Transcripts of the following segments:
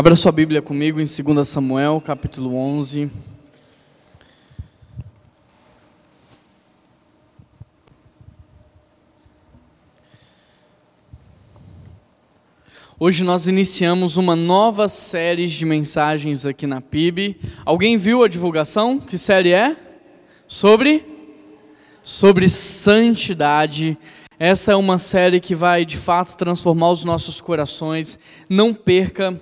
Abra sua Bíblia comigo em 2 Samuel, capítulo 11. Hoje nós iniciamos uma nova série de mensagens aqui na PIB. Alguém viu a divulgação? Que série é? Sobre? Sobre santidade. Essa é uma série que vai de fato transformar os nossos corações. Não perca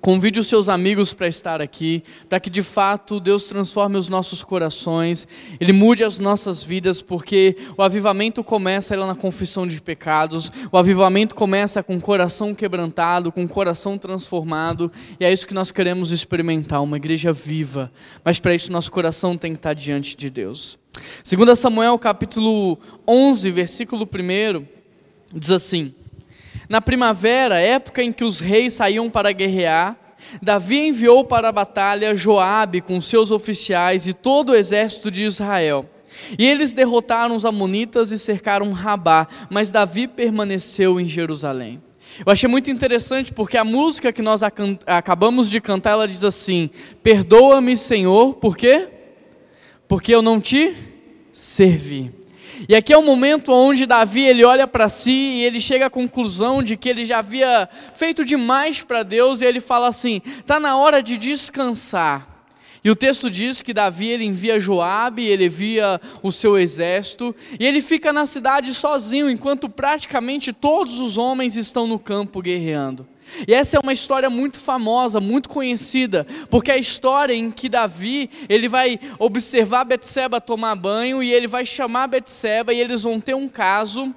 Convide os seus amigos para estar aqui, para que de fato Deus transforme os nossos corações, Ele mude as nossas vidas, porque o avivamento começa lá na confissão de pecados, o avivamento começa com o coração quebrantado, com o coração transformado, e é isso que nós queremos experimentar, uma igreja viva, mas para isso nosso coração tem que estar diante de Deus. 2 Samuel capítulo 11, versículo 1, diz assim: na primavera, época em que os reis saíam para guerrear, Davi enviou para a batalha Joabe com seus oficiais e todo o exército de Israel. E eles derrotaram os amonitas e cercaram Rabá, mas Davi permaneceu em Jerusalém. Eu achei muito interessante porque a música que nós acabamos de cantar, ela diz assim: Perdoa-me, Senhor, por quê? Porque eu não te servi. E aqui é o momento onde Davi ele olha para si e ele chega à conclusão de que ele já havia feito demais para Deus e ele fala assim: "Tá na hora de descansar". E o texto diz que Davi ele envia Joabe, ele envia o seu exército, e ele fica na cidade sozinho, enquanto praticamente todos os homens estão no campo guerreando. E essa é uma história muito famosa, muito conhecida, porque é a história em que Davi, ele vai observar Betseba tomar banho e ele vai chamar Betseba e eles vão ter um caso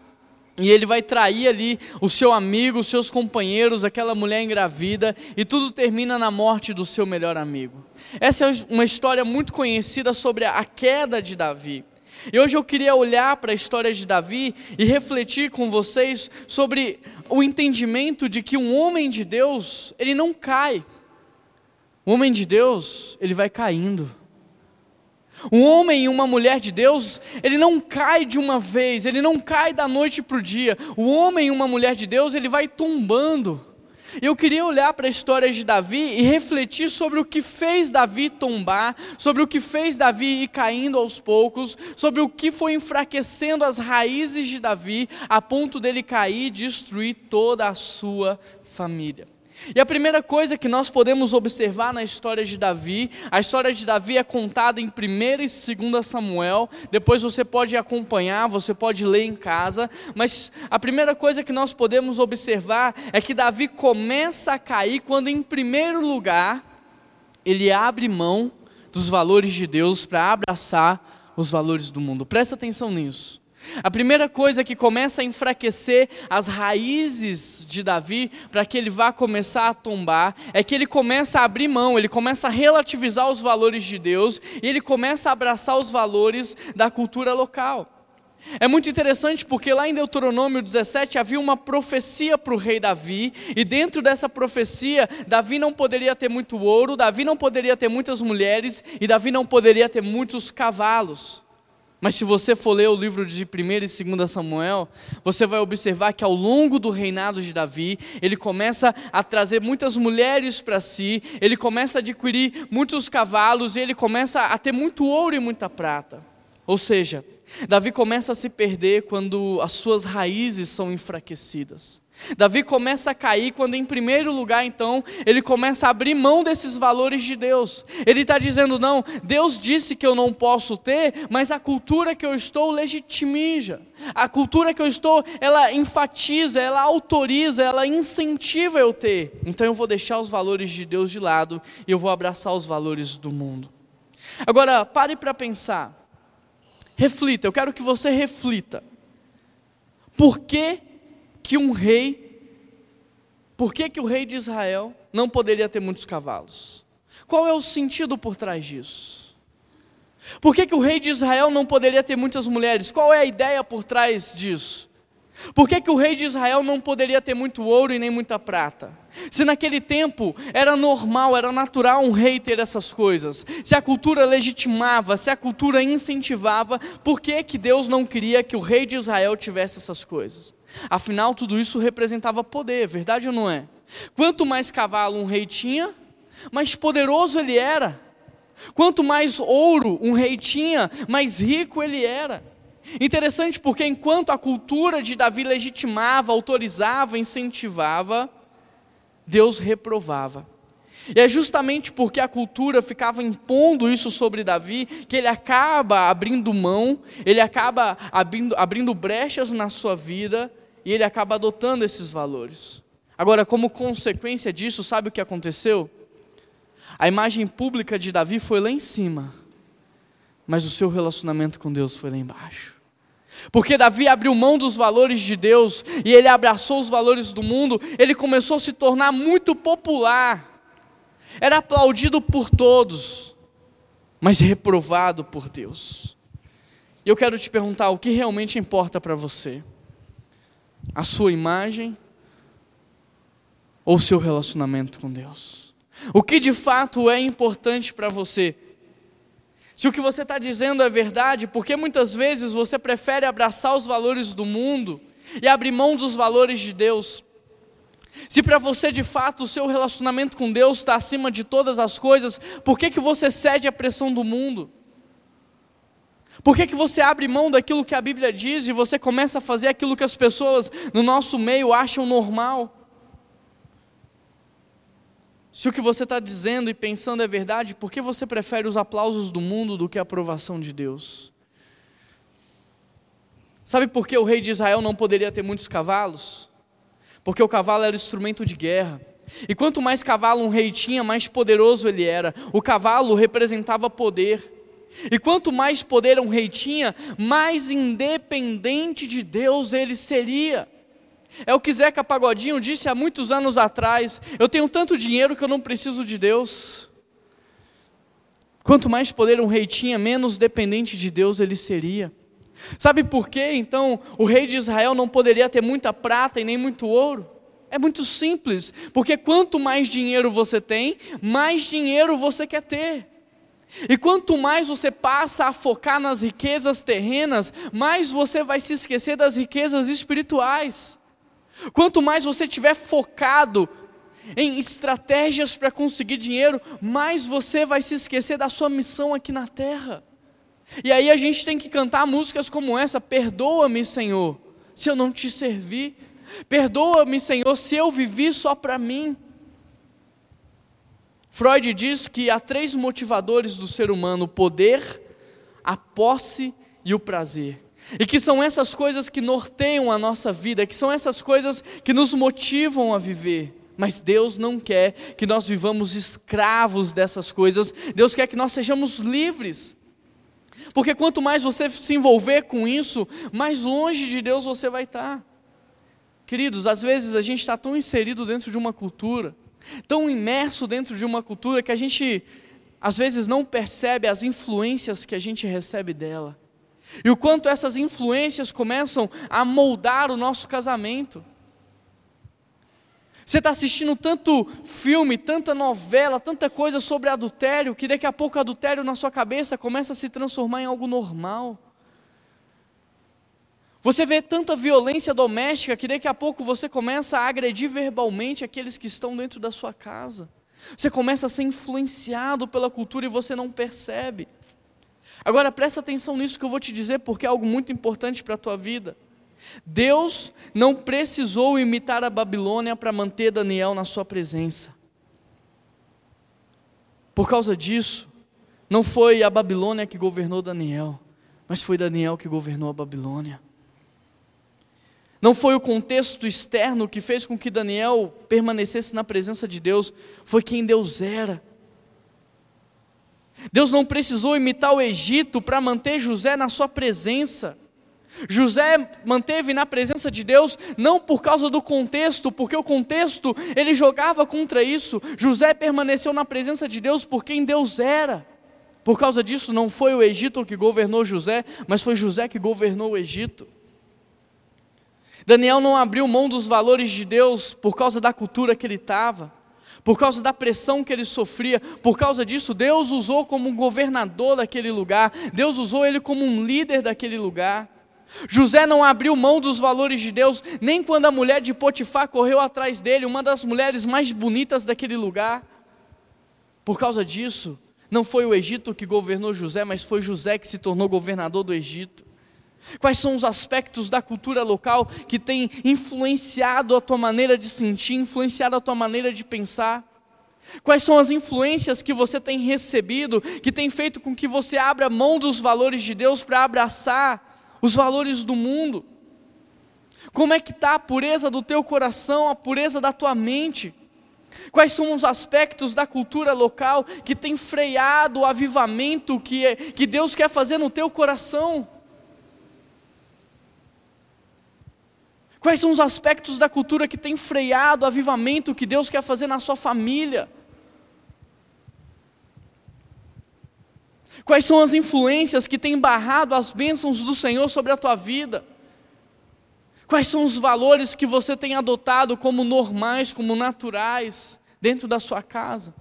e ele vai trair ali o seu amigo, os seus companheiros, aquela mulher engravida, e tudo termina na morte do seu melhor amigo. Essa é uma história muito conhecida sobre a queda de Davi. E hoje eu queria olhar para a história de Davi e refletir com vocês sobre o entendimento de que um homem de Deus, ele não cai. O homem de Deus, ele vai caindo. Um homem e uma mulher de Deus, ele não cai de uma vez, ele não cai da noite para o dia. O homem e uma mulher de Deus, ele vai tombando. Eu queria olhar para a história de Davi e refletir sobre o que fez Davi tombar, sobre o que fez Davi ir caindo aos poucos, sobre o que foi enfraquecendo as raízes de Davi a ponto dele cair e destruir toda a sua família. E a primeira coisa que nós podemos observar na história de Davi, a história de Davi é contada em 1 e 2 Samuel, depois você pode acompanhar, você pode ler em casa, mas a primeira coisa que nós podemos observar é que Davi começa a cair quando, em primeiro lugar, ele abre mão dos valores de Deus para abraçar os valores do mundo. Presta atenção nisso. A primeira coisa que começa a enfraquecer as raízes de Davi para que ele vá começar a tombar é que ele começa a abrir mão, ele começa a relativizar os valores de Deus e ele começa a abraçar os valores da cultura local. É muito interessante porque lá em Deuteronômio 17 havia uma profecia para o rei Davi, e dentro dessa profecia, Davi não poderia ter muito ouro, Davi não poderia ter muitas mulheres, e Davi não poderia ter muitos cavalos. Mas se você for ler o livro de 1 e 2 Samuel, você vai observar que ao longo do reinado de Davi, ele começa a trazer muitas mulheres para si, ele começa a adquirir muitos cavalos e ele começa a ter muito ouro e muita prata. Ou seja, Davi começa a se perder quando as suas raízes são enfraquecidas. Davi começa a cair quando, em primeiro lugar, então, ele começa a abrir mão desses valores de Deus. Ele está dizendo: não, Deus disse que eu não posso ter, mas a cultura que eu estou legitimiza. A cultura que eu estou, ela enfatiza, ela autoriza, ela incentiva eu ter. Então eu vou deixar os valores de Deus de lado e eu vou abraçar os valores do mundo. Agora, pare para pensar. Reflita, eu quero que você reflita. Por que que um rei, por que, que o rei de Israel não poderia ter muitos cavalos? Qual é o sentido por trás disso? Por que, que o rei de Israel não poderia ter muitas mulheres? Qual é a ideia por trás disso? Por que, que o rei de Israel não poderia ter muito ouro e nem muita prata? Se naquele tempo era normal, era natural um rei ter essas coisas, se a cultura legitimava, se a cultura incentivava, por que, que Deus não queria que o rei de Israel tivesse essas coisas? Afinal, tudo isso representava poder, verdade ou não é? Quanto mais cavalo um rei tinha, mais poderoso ele era. Quanto mais ouro um rei tinha, mais rico ele era. Interessante porque enquanto a cultura de Davi legitimava, autorizava, incentivava, Deus reprovava. E é justamente porque a cultura ficava impondo isso sobre Davi que ele acaba abrindo mão, ele acaba abrindo, abrindo brechas na sua vida e ele acaba adotando esses valores. Agora, como consequência disso, sabe o que aconteceu? A imagem pública de Davi foi lá em cima, mas o seu relacionamento com Deus foi lá embaixo. Porque Davi abriu mão dos valores de Deus e ele abraçou os valores do mundo, ele começou a se tornar muito popular. Era aplaudido por todos, mas reprovado por Deus. E eu quero te perguntar: o que realmente importa para você? A sua imagem ou o seu relacionamento com Deus? O que de fato é importante para você? Se o que você está dizendo é verdade, porque muitas vezes você prefere abraçar os valores do mundo e abrir mão dos valores de Deus. Se para você de fato o seu relacionamento com Deus está acima de todas as coisas, por que, que você cede à pressão do mundo? Por que, que você abre mão daquilo que a Bíblia diz e você começa a fazer aquilo que as pessoas no nosso meio acham normal? Se o que você está dizendo e pensando é verdade, por que você prefere os aplausos do mundo do que a aprovação de Deus? Sabe por que o rei de Israel não poderia ter muitos cavalos? Porque o cavalo era instrumento de guerra. E quanto mais cavalo um rei tinha, mais poderoso ele era. O cavalo representava poder. E quanto mais poder um rei tinha, mais independente de Deus ele seria. É o que Zeca Pagodinho disse há muitos anos atrás: Eu tenho tanto dinheiro que eu não preciso de Deus. Quanto mais poder um rei tinha, menos dependente de Deus ele seria. Sabe por quê, então, o rei de Israel não poderia ter muita prata e nem muito ouro? É muito simples, porque quanto mais dinheiro você tem, mais dinheiro você quer ter. E quanto mais você passa a focar nas riquezas terrenas, mais você vai se esquecer das riquezas espirituais. Quanto mais você estiver focado em estratégias para conseguir dinheiro, mais você vai se esquecer da sua missão aqui na terra. E aí a gente tem que cantar músicas como essa: Perdoa-me, Senhor, se eu não te servi. Perdoa-me, Senhor, se eu vivi só para mim. Freud diz que há três motivadores do ser humano: o poder, a posse e o prazer. E que são essas coisas que norteiam a nossa vida, que são essas coisas que nos motivam a viver. Mas Deus não quer que nós vivamos escravos dessas coisas, Deus quer que nós sejamos livres. Porque quanto mais você se envolver com isso, mais longe de Deus você vai estar. Queridos, às vezes a gente está tão inserido dentro de uma cultura, tão imerso dentro de uma cultura, que a gente às vezes não percebe as influências que a gente recebe dela. E o quanto essas influências começam a moldar o nosso casamento. Você está assistindo tanto filme, tanta novela, tanta coisa sobre adultério, que daqui a pouco o adultério na sua cabeça começa a se transformar em algo normal. Você vê tanta violência doméstica que daqui a pouco você começa a agredir verbalmente aqueles que estão dentro da sua casa. Você começa a ser influenciado pela cultura e você não percebe. Agora presta atenção nisso que eu vou te dizer, porque é algo muito importante para a tua vida. Deus não precisou imitar a Babilônia para manter Daniel na sua presença. Por causa disso, não foi a Babilônia que governou Daniel, mas foi Daniel que governou a Babilônia. Não foi o contexto externo que fez com que Daniel permanecesse na presença de Deus, foi quem Deus era. Deus não precisou imitar o Egito para manter José na sua presença. José manteve na presença de Deus não por causa do contexto, porque o contexto ele jogava contra isso. José permaneceu na presença de Deus por quem Deus era. Por causa disso, não foi o Egito que governou José, mas foi José que governou o Egito. Daniel não abriu mão dos valores de Deus por causa da cultura que ele estava por causa da pressão que ele sofria, por causa disso, Deus usou como um governador daquele lugar, Deus usou ele como um líder daquele lugar. José não abriu mão dos valores de Deus, nem quando a mulher de Potifar correu atrás dele, uma das mulheres mais bonitas daquele lugar. Por causa disso, não foi o Egito que governou José, mas foi José que se tornou governador do Egito. Quais são os aspectos da cultura local que têm influenciado a tua maneira de sentir, influenciado a tua maneira de pensar? Quais são as influências que você tem recebido, que tem feito com que você abra mão dos valores de Deus para abraçar os valores do mundo? Como é que está a pureza do teu coração, a pureza da tua mente? Quais são os aspectos da cultura local que tem freado o avivamento que, é, que Deus quer fazer no teu coração? Quais são os aspectos da cultura que tem freado o avivamento que Deus quer fazer na sua família? Quais são as influências que têm barrado as bênçãos do Senhor sobre a tua vida? Quais são os valores que você tem adotado como normais, como naturais, dentro da sua casa?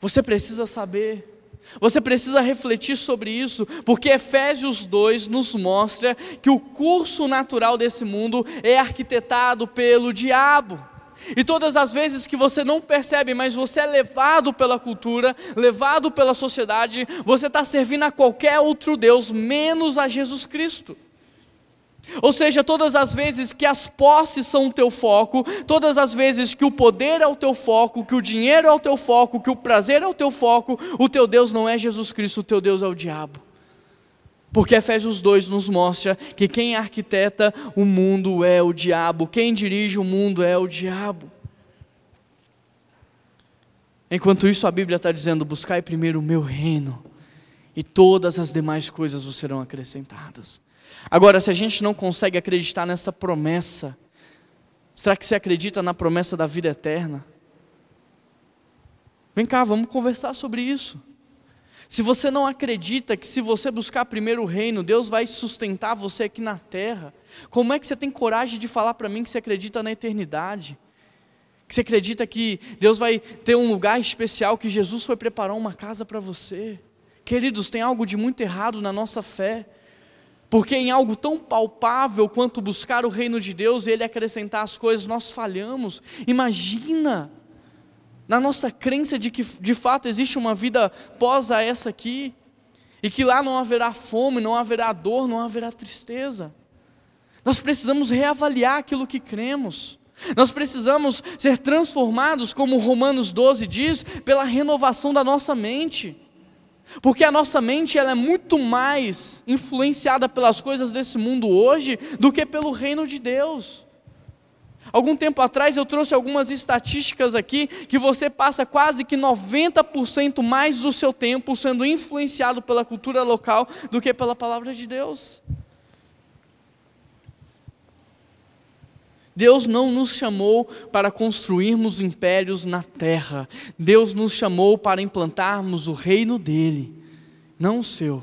Você precisa saber. Você precisa refletir sobre isso, porque Efésios 2 nos mostra que o curso natural desse mundo é arquitetado pelo diabo. E todas as vezes que você não percebe, mas você é levado pela cultura, levado pela sociedade, você está servindo a qualquer outro Deus, menos a Jesus Cristo. Ou seja, todas as vezes que as posses são o teu foco, todas as vezes que o poder é o teu foco, que o dinheiro é o teu foco, que o prazer é o teu foco, o teu Deus não é Jesus Cristo, o teu Deus é o diabo. Porque Efésios 2 nos mostra que quem arquiteta o mundo é o diabo, quem dirige o mundo é o diabo. Enquanto isso, a Bíblia está dizendo: buscai primeiro o meu reino, e todas as demais coisas vos serão acrescentadas. Agora, se a gente não consegue acreditar nessa promessa, será que você acredita na promessa da vida eterna? Vem cá, vamos conversar sobre isso. Se você não acredita que se você buscar primeiro o reino, Deus vai sustentar você aqui na terra, como é que você tem coragem de falar para mim que você acredita na eternidade? Que você acredita que Deus vai ter um lugar especial, que Jesus foi preparar uma casa para você? Queridos, tem algo de muito errado na nossa fé. Porque em algo tão palpável quanto buscar o reino de Deus e Ele acrescentar as coisas, nós falhamos. Imagina, na nossa crença de que de fato existe uma vida pós a essa aqui, e que lá não haverá fome, não haverá dor, não haverá tristeza. Nós precisamos reavaliar aquilo que cremos. Nós precisamos ser transformados, como Romanos 12 diz, pela renovação da nossa mente. Porque a nossa mente ela é muito mais influenciada pelas coisas desse mundo hoje do que pelo reino de Deus. Algum tempo atrás eu trouxe algumas estatísticas aqui que você passa quase que 90% mais do seu tempo sendo influenciado pela cultura local do que pela palavra de Deus. Deus não nos chamou para construirmos impérios na terra. Deus nos chamou para implantarmos o reino dele, não o seu.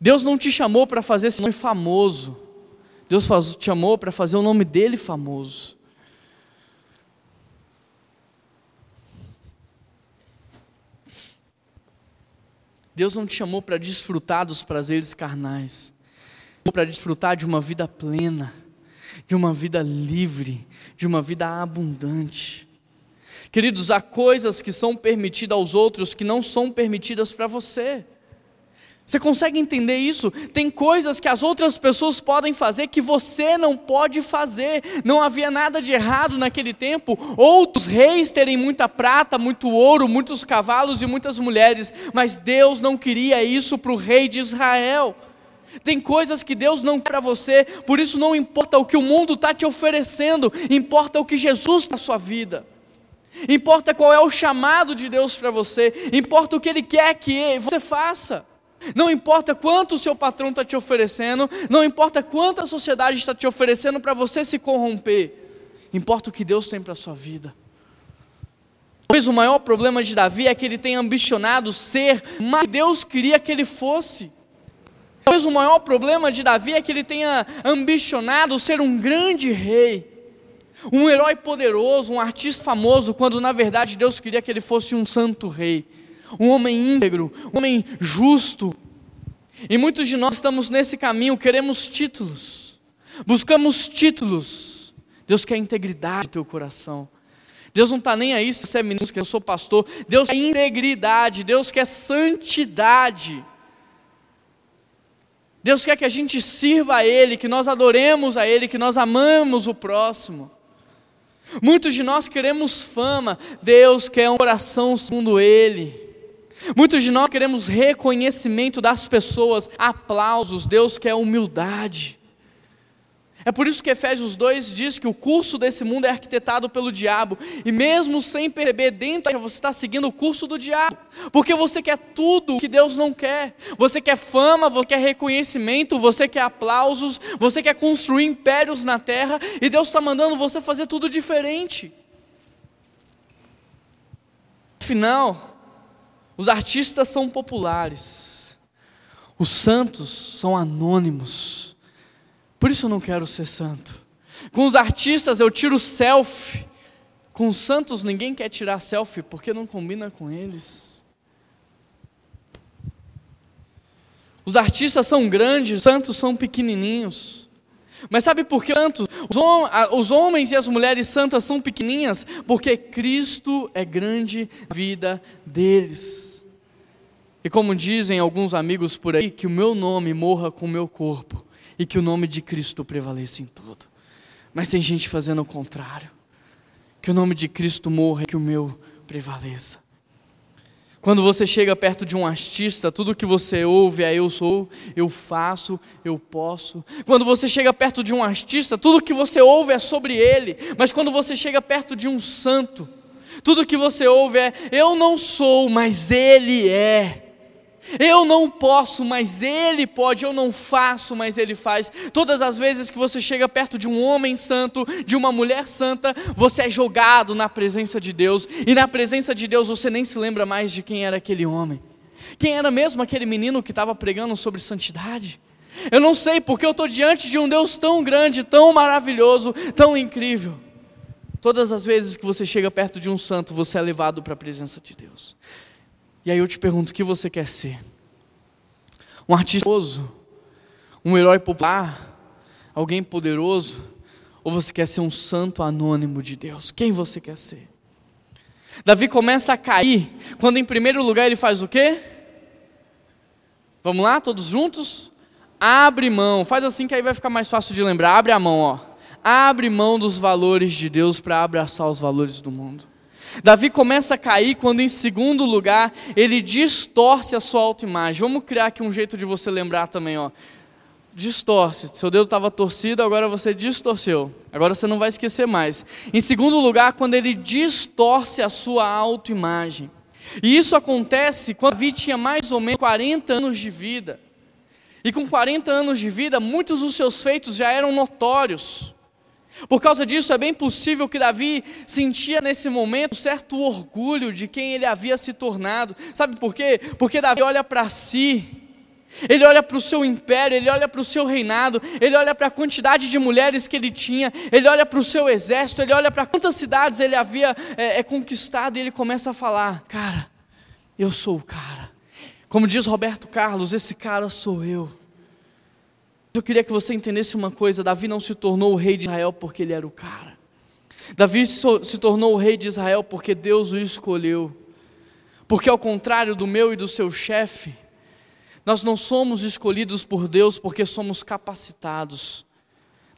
Deus não te chamou para fazer esse nome famoso. Deus te chamou para fazer o nome dele famoso. Deus não te chamou para desfrutar dos prazeres carnais para desfrutar de uma vida plena, de uma vida livre, de uma vida abundante. Queridos, há coisas que são permitidas aos outros que não são permitidas para você. Você consegue entender isso? Tem coisas que as outras pessoas podem fazer que você não pode fazer. Não havia nada de errado naquele tempo. Outros reis terem muita prata, muito ouro, muitos cavalos e muitas mulheres, mas Deus não queria isso para o rei de Israel. Tem coisas que Deus não quer para você, por isso não importa o que o mundo está te oferecendo, importa o que Jesus na sua vida. Importa qual é o chamado de Deus para você, importa o que Ele quer que você faça. Não importa quanto o seu patrão está te oferecendo, não importa quanto a sociedade está te oferecendo para você se corromper, importa o que Deus tem para a sua vida. Talvez o maior problema de Davi é que ele tem ambicionado ser, mas Deus queria que ele fosse. Talvez o maior problema de Davi é que ele tenha ambicionado ser um grande rei, um herói poderoso, um artista famoso, quando na verdade Deus queria que ele fosse um santo rei, um homem íntegro, um homem justo. E muitos de nós estamos nesse caminho, queremos títulos, buscamos títulos. Deus quer integridade no teu coração. Deus não está nem aí se você é menino, que eu sou pastor. Deus quer integridade, Deus quer santidade. Deus quer que a gente sirva a Ele, que nós adoremos a Ele, que nós amamos o próximo. Muitos de nós queremos fama, Deus quer um coração segundo Ele. Muitos de nós queremos reconhecimento das pessoas, aplausos, Deus quer humildade. É por isso que Efésios 2 diz que o curso desse mundo é arquitetado pelo diabo, e mesmo sem perceber dentro, você está seguindo o curso do diabo, porque você quer tudo que Deus não quer. Você quer fama, você quer reconhecimento, você quer aplausos, você quer construir impérios na terra, e Deus está mandando você fazer tudo diferente. Afinal, os artistas são populares, os santos são anônimos. Por isso eu não quero ser santo. Com os artistas eu tiro selfie. Com os santos ninguém quer tirar selfie porque não combina com eles. Os artistas são grandes, os santos são pequenininhos. Mas sabe por que santos? Os homens e as mulheres santas são pequenininhas porque Cristo é grande na vida deles. E como dizem alguns amigos por aí, que o meu nome morra com o meu corpo e que o nome de Cristo prevaleça em tudo. Mas tem gente fazendo o contrário. Que o nome de Cristo morra e que o meu prevaleça. Quando você chega perto de um artista, tudo que você ouve é eu sou, eu faço, eu posso. Quando você chega perto de um artista, tudo que você ouve é sobre ele. Mas quando você chega perto de um santo, tudo que você ouve é eu não sou, mas ele é. Eu não posso, mas Ele pode. Eu não faço, mas Ele faz. Todas as vezes que você chega perto de um homem santo, de uma mulher santa, você é jogado na presença de Deus. E na presença de Deus você nem se lembra mais de quem era aquele homem. Quem era mesmo aquele menino que estava pregando sobre santidade? Eu não sei, porque eu estou diante de um Deus tão grande, tão maravilhoso, tão incrível. Todas as vezes que você chega perto de um santo, você é levado para a presença de Deus. E aí eu te pergunto: o que você quer ser? Um artista? Um herói popular? Alguém poderoso? Ou você quer ser um santo anônimo de Deus? Quem você quer ser? Davi começa a cair quando, em primeiro lugar, ele faz o quê? Vamos lá, todos juntos? Abre mão, faz assim que aí vai ficar mais fácil de lembrar. Abre a mão, ó. Abre mão dos valores de Deus para abraçar os valores do mundo. Davi começa a cair quando, em segundo lugar, ele distorce a sua autoimagem. Vamos criar aqui um jeito de você lembrar também, ó. Distorce. Seu dedo estava torcido, agora você distorceu. Agora você não vai esquecer mais. Em segundo lugar, quando ele distorce a sua autoimagem. E isso acontece quando Davi tinha mais ou menos 40 anos de vida. E com 40 anos de vida, muitos dos seus feitos já eram notórios. Por causa disso, é bem possível que Davi sentia nesse momento um certo orgulho de quem ele havia se tornado. Sabe por quê? Porque Davi olha para si, ele olha para o seu império, ele olha para o seu reinado, ele olha para a quantidade de mulheres que ele tinha, ele olha para o seu exército, ele olha para quantas cidades ele havia é, é, conquistado e ele começa a falar: Cara, eu sou o cara. Como diz Roberto Carlos, esse cara sou eu. Eu queria que você entendesse uma coisa: Davi não se tornou o rei de Israel porque ele era o cara. Davi se tornou o rei de Israel porque Deus o escolheu. Porque, ao contrário do meu e do seu chefe, nós não somos escolhidos por Deus porque somos capacitados.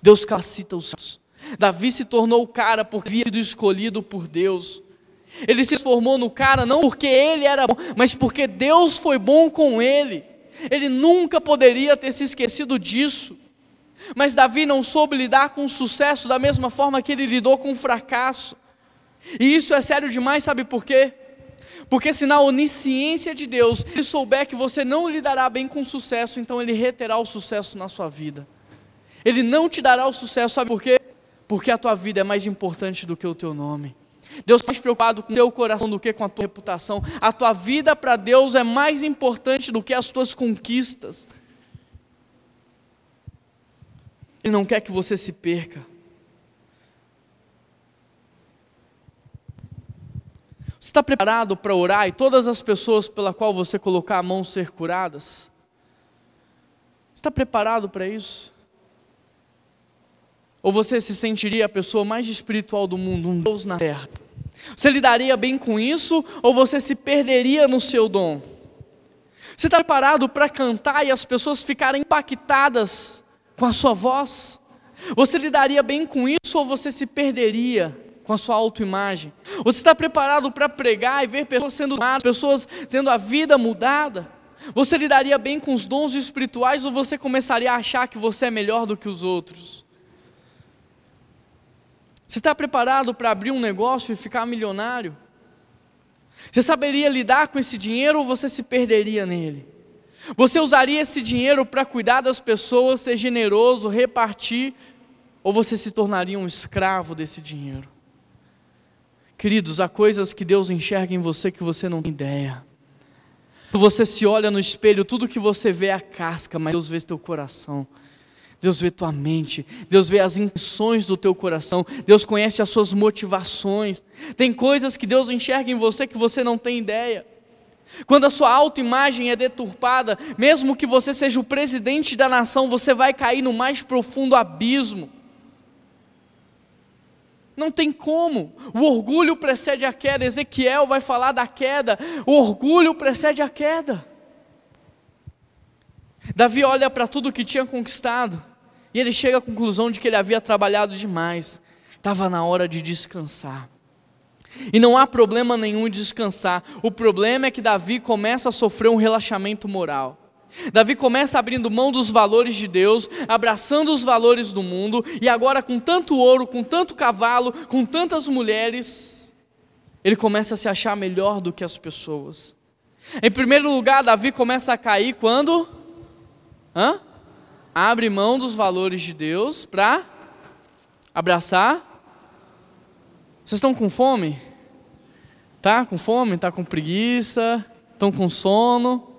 Deus capacita os santos. Davi se tornou o cara porque havia sido escolhido por Deus. Ele se transformou no cara não porque ele era bom, mas porque Deus foi bom com ele. Ele nunca poderia ter se esquecido disso. Mas Davi não soube lidar com o sucesso da mesma forma que ele lidou com o fracasso. E isso é sério demais, sabe por quê? Porque se na onisciência de Deus ele souber que você não lidará bem com o sucesso, então ele reterá o sucesso na sua vida. Ele não te dará o sucesso, sabe por quê? Porque a tua vida é mais importante do que o teu nome. Deus está mais preocupado com o teu coração do que com a tua reputação. A tua vida para Deus é mais importante do que as tuas conquistas. Ele não quer que você se perca. Você está preparado para orar e todas as pessoas pela qual você colocar a mão ser curadas? Está preparado para isso? Ou você se sentiria a pessoa mais espiritual do mundo, um Deus na terra? Você lidaria bem com isso ou você se perderia no seu dom? Você está preparado para cantar e as pessoas ficarem impactadas com a sua voz? Você lidaria bem com isso ou você se perderia com a sua autoimagem? Você está preparado para pregar e ver pessoas sendo amadas, pessoas tendo a vida mudada? Você lidaria bem com os dons espirituais ou você começaria a achar que você é melhor do que os outros? Você está preparado para abrir um negócio e ficar milionário? Você saberia lidar com esse dinheiro ou você se perderia nele? Você usaria esse dinheiro para cuidar das pessoas, ser generoso, repartir, ou você se tornaria um escravo desse dinheiro? Queridos, há coisas que Deus enxerga em você que você não tem ideia. Você se olha no espelho, tudo que você vê é a casca, mas Deus vê teu coração. Deus vê tua mente, Deus vê as intenções do teu coração, Deus conhece as suas motivações. Tem coisas que Deus enxerga em você que você não tem ideia. Quando a sua autoimagem é deturpada, mesmo que você seja o presidente da nação, você vai cair no mais profundo abismo. Não tem como. O orgulho precede a queda. Ezequiel vai falar da queda. O orgulho precede a queda. Davi olha para tudo que tinha conquistado e ele chega à conclusão de que ele havia trabalhado demais. Estava na hora de descansar. E não há problema nenhum em descansar. O problema é que Davi começa a sofrer um relaxamento moral. Davi começa abrindo mão dos valores de Deus, abraçando os valores do mundo, e agora, com tanto ouro, com tanto cavalo, com tantas mulheres, ele começa a se achar melhor do que as pessoas. Em primeiro lugar, Davi começa a cair quando? Hã? Abre mão dos valores de Deus para abraçar. Vocês estão com fome? Tá com fome? Tá com preguiça? Estão com sono?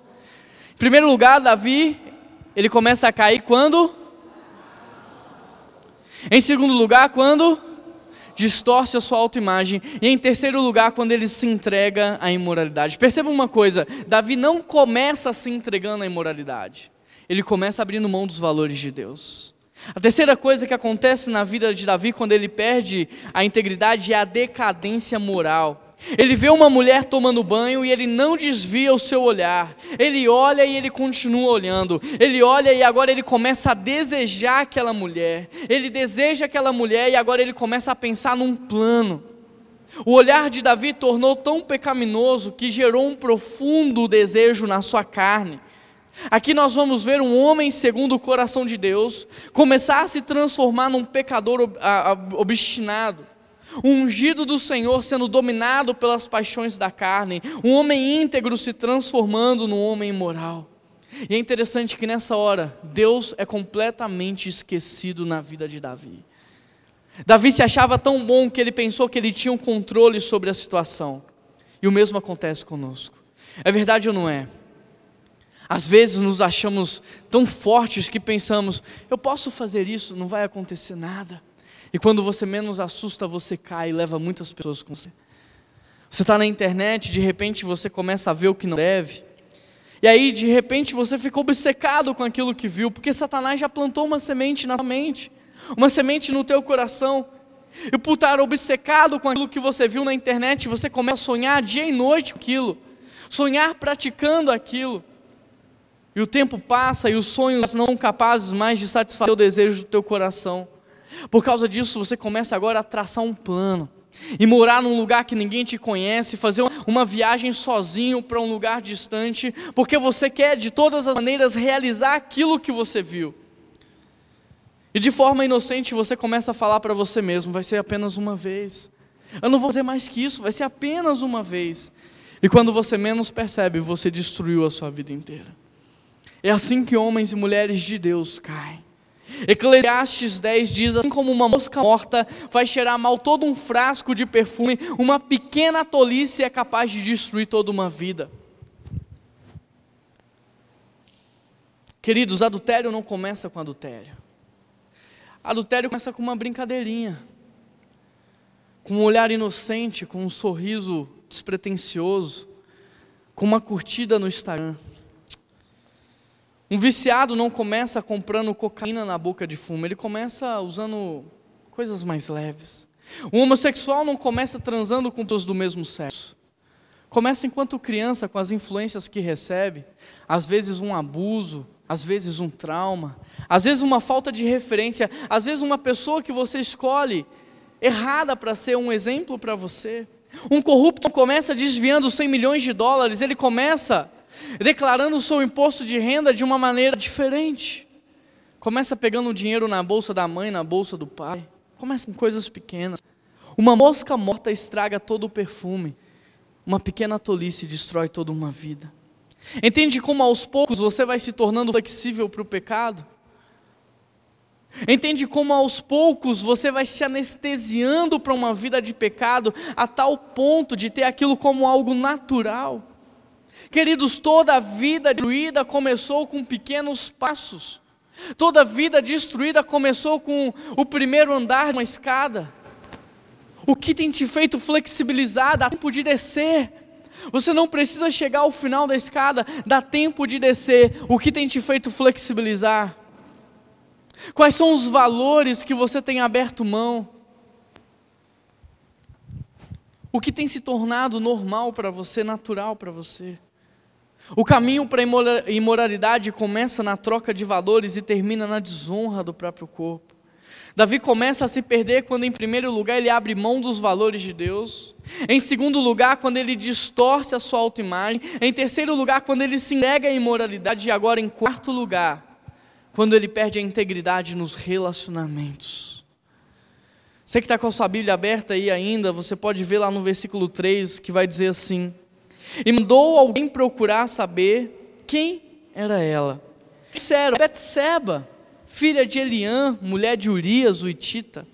Em primeiro lugar, Davi, ele começa a cair quando? Em segundo lugar, quando? Distorce a sua autoimagem. E em terceiro lugar, quando ele se entrega à imoralidade. Perceba uma coisa: Davi não começa se entregando à imoralidade, ele começa abrindo mão dos valores de Deus. A terceira coisa que acontece na vida de Davi quando ele perde a integridade é a decadência moral. Ele vê uma mulher tomando banho e ele não desvia o seu olhar. Ele olha e ele continua olhando. Ele olha e agora ele começa a desejar aquela mulher. Ele deseja aquela mulher e agora ele começa a pensar num plano. O olhar de Davi tornou tão pecaminoso que gerou um profundo desejo na sua carne. Aqui nós vamos ver um homem segundo o coração de Deus começar a se transformar num pecador obstinado ungido do Senhor sendo dominado pelas paixões da carne, um homem íntegro se transformando num homem imoral. E é interessante que nessa hora, Deus é completamente esquecido na vida de Davi. Davi se achava tão bom que ele pensou que ele tinha um controle sobre a situação. E o mesmo acontece conosco. É verdade ou não é? Às vezes nos achamos tão fortes que pensamos: eu posso fazer isso, não vai acontecer nada. E quando você menos assusta, você cai e leva muitas pessoas com você. Você está na internet, de repente você começa a ver o que não deve. E aí, de repente, você fica obcecado com aquilo que viu, porque Satanás já plantou uma semente na sua mente, uma semente no teu coração. E por estar obcecado com aquilo que você viu na internet, você começa a sonhar dia e noite aquilo, sonhar praticando aquilo. E o tempo passa e os sonhos não são capazes mais de satisfazer o desejo do teu coração. Por causa disso, você começa agora a traçar um plano e morar num lugar que ninguém te conhece, fazer uma viagem sozinho para um lugar distante, porque você quer de todas as maneiras realizar aquilo que você viu. E de forma inocente você começa a falar para você mesmo: vai ser apenas uma vez. Eu não vou fazer mais que isso, vai ser apenas uma vez. E quando você menos percebe, você destruiu a sua vida inteira. É assim que homens e mulheres de Deus caem. Eclesiastes 10 diz: assim como uma mosca morta vai cheirar mal todo um frasco de perfume, uma pequena tolice é capaz de destruir toda uma vida. Queridos, adultério não começa com adultério. Adultério começa com uma brincadeirinha, com um olhar inocente, com um sorriso despretensioso, com uma curtida no Instagram. Um viciado não começa comprando cocaína na boca de fumo, ele começa usando coisas mais leves. Um homossexual não começa transando com pessoas do mesmo sexo. Começa enquanto criança com as influências que recebe, às vezes um abuso, às vezes um trauma, às vezes uma falta de referência, às vezes uma pessoa que você escolhe errada para ser um exemplo para você. Um corrupto começa desviando 100 milhões de dólares, ele começa declarando o seu imposto de renda de uma maneira diferente. Começa pegando o dinheiro na bolsa da mãe, na bolsa do pai. Começa com coisas pequenas. Uma mosca morta estraga todo o perfume. Uma pequena tolice destrói toda uma vida. Entende como aos poucos você vai se tornando flexível para o pecado? Entende como aos poucos você vai se anestesiando para uma vida de pecado a tal ponto de ter aquilo como algo natural? Queridos, toda a vida destruída começou com pequenos passos. Toda a vida destruída começou com o primeiro andar de uma escada. O que tem te feito flexibilizar? Dá tempo de descer. Você não precisa chegar ao final da escada, dá tempo de descer. O que tem te feito flexibilizar? Quais são os valores que você tem aberto mão? O que tem se tornado normal para você, natural para você? O caminho para a imoralidade começa na troca de valores e termina na desonra do próprio corpo. Davi começa a se perder quando, em primeiro lugar, ele abre mão dos valores de Deus. Em segundo lugar, quando ele distorce a sua autoimagem. Em terceiro lugar, quando ele se nega à imoralidade. E agora, em quarto lugar, quando ele perde a integridade nos relacionamentos. Você que está com a sua Bíblia aberta aí ainda, você pode ver lá no versículo 3 que vai dizer assim: e mandou alguém procurar saber quem era ela. Disseram, Betseba, filha de Eliã, mulher de Urias, o Itita.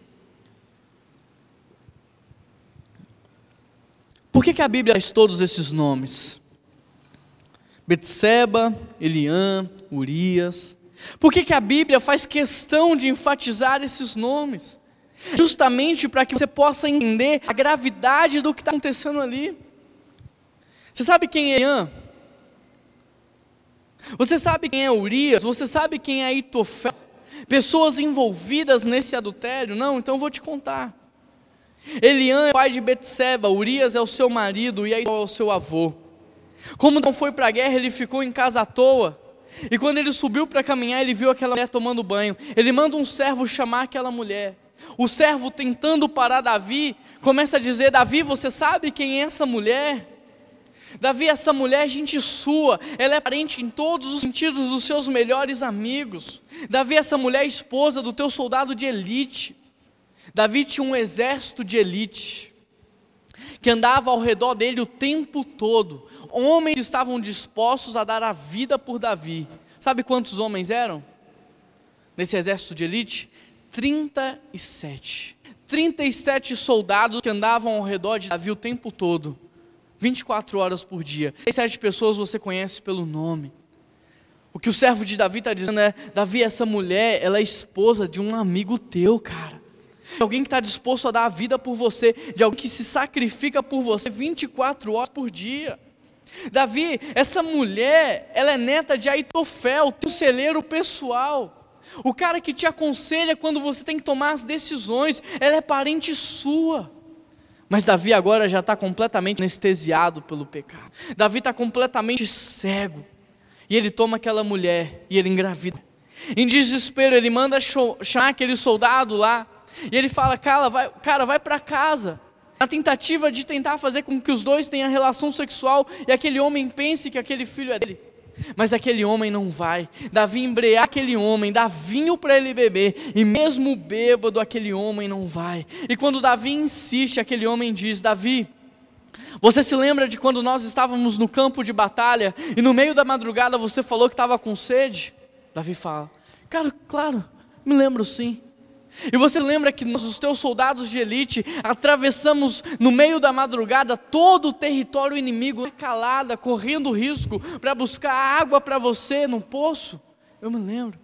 Por que, que a Bíblia traz todos esses nomes? Betseba, Eliã, Urias. Por que, que a Bíblia faz questão de enfatizar esses nomes? Justamente para que você possa entender a gravidade do que está acontecendo ali. Você sabe quem é Ian? Você sabe quem é Urias? Você sabe quem é Itofel? Pessoas envolvidas nesse adultério? Não, então eu vou te contar. Eliã é pai de Betseba, Urias é o seu marido e Aitofel é o seu avô. Como não foi para a guerra, ele ficou em casa à toa. E quando ele subiu para caminhar, ele viu aquela mulher tomando banho. Ele manda um servo chamar aquela mulher. O servo, tentando parar Davi, começa a dizer: Davi, você sabe quem é essa mulher? Davi, essa mulher é gente sua, ela é parente em todos os sentidos dos seus melhores amigos. Davi, essa mulher é esposa do teu soldado de elite. Davi tinha um exército de elite que andava ao redor dele o tempo todo. Homens estavam dispostos a dar a vida por Davi. Sabe quantos homens eram? Nesse exército de elite? 37. 37 soldados que andavam ao redor de Davi o tempo todo 24 horas por dia. E sete pessoas você conhece pelo nome. O que o servo de Davi está dizendo é: Davi, essa mulher, ela é esposa de um amigo teu, cara. De alguém que está disposto a dar a vida por você, de alguém que se sacrifica por você 24 horas por dia. Davi, essa mulher, ela é neta de Aitofel, conselheiro pessoal. O cara que te aconselha quando você tem que tomar as decisões, ela é parente sua. Mas Davi agora já está completamente anestesiado pelo pecado. Davi está completamente cego. E ele toma aquela mulher e ele engravida. Em desespero, ele manda chamar aquele soldado lá. E ele fala: Cara, vai, cara, vai para casa. Na tentativa de tentar fazer com que os dois tenham relação sexual e aquele homem pense que aquele filho é dele. Mas aquele homem não vai. Davi embrear aquele homem, dá vinho para ele beber, e mesmo bêbado, aquele homem não vai. E quando Davi insiste, aquele homem diz: Davi, você se lembra de quando nós estávamos no campo de batalha e no meio da madrugada você falou que estava com sede? Davi fala: Cara, claro, me lembro sim. E você lembra que nós, os teus soldados de elite, atravessamos no meio da madrugada todo o território inimigo, calada, correndo risco para buscar água para você no poço? Eu me lembro.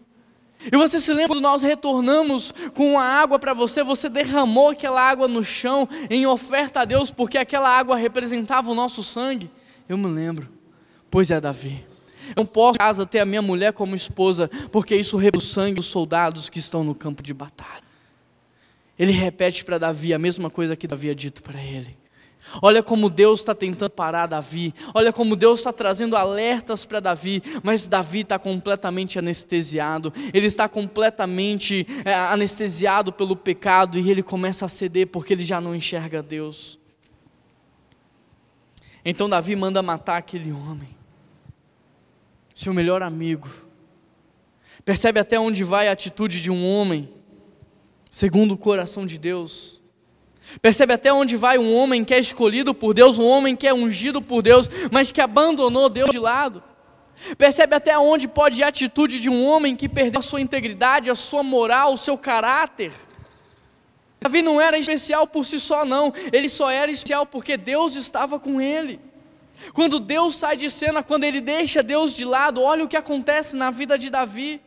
E você se lembra quando nós retornamos com a água para você, você derramou aquela água no chão em oferta a Deus, porque aquela água representava o nosso sangue? Eu me lembro. Pois é, Davi. Eu não posso casa ter a minha mulher como esposa, porque isso revela o sangue dos soldados que estão no campo de batalha. Ele repete para Davi a mesma coisa que Davi havia dito para ele. Olha como Deus está tentando parar Davi. Olha como Deus está trazendo alertas para Davi. Mas Davi está completamente anestesiado. Ele está completamente é, anestesiado pelo pecado e ele começa a ceder porque ele já não enxerga Deus. Então Davi manda matar aquele homem, seu melhor amigo. Percebe até onde vai a atitude de um homem, segundo o coração de Deus. Percebe até onde vai um homem que é escolhido por Deus, um homem que é ungido por Deus, mas que abandonou Deus de lado. Percebe até onde pode ir a atitude de um homem que perdeu a sua integridade, a sua moral, o seu caráter. Davi não era especial por si só, não. Ele só era especial porque Deus estava com ele. Quando Deus sai de cena, quando ele deixa Deus de lado, olha o que acontece na vida de Davi.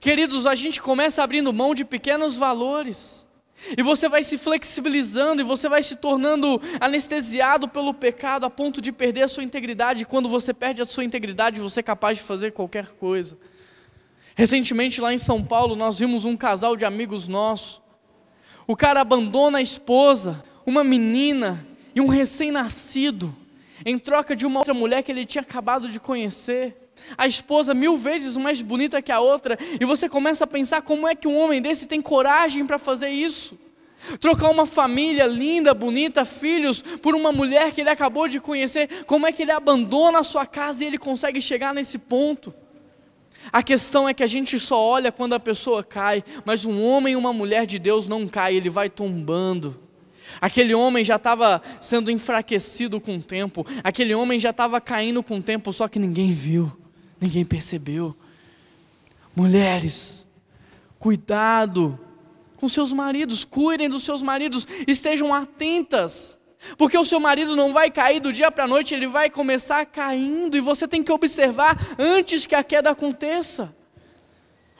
Queridos, a gente começa abrindo mão de pequenos valores. E você vai se flexibilizando e você vai se tornando anestesiado pelo pecado a ponto de perder a sua integridade. E quando você perde a sua integridade, você é capaz de fazer qualquer coisa. Recentemente, lá em São Paulo, nós vimos um casal de amigos nossos. O cara abandona a esposa, uma menina e um recém-nascido, em troca de uma outra mulher que ele tinha acabado de conhecer a esposa mil vezes mais bonita que a outra, e você começa a pensar como é que um homem desse tem coragem para fazer isso. Trocar uma família linda, bonita, filhos, por uma mulher que ele acabou de conhecer, como é que ele abandona a sua casa e ele consegue chegar nesse ponto? A questão é que a gente só olha quando a pessoa cai, mas um homem e uma mulher de Deus não cai, ele vai tombando. Aquele homem já estava sendo enfraquecido com o tempo, aquele homem já estava caindo com o tempo, só que ninguém viu. Ninguém percebeu. Mulheres, cuidado com seus maridos, cuidem dos seus maridos, estejam atentas, porque o seu marido não vai cair do dia para a noite, ele vai começar caindo, e você tem que observar antes que a queda aconteça.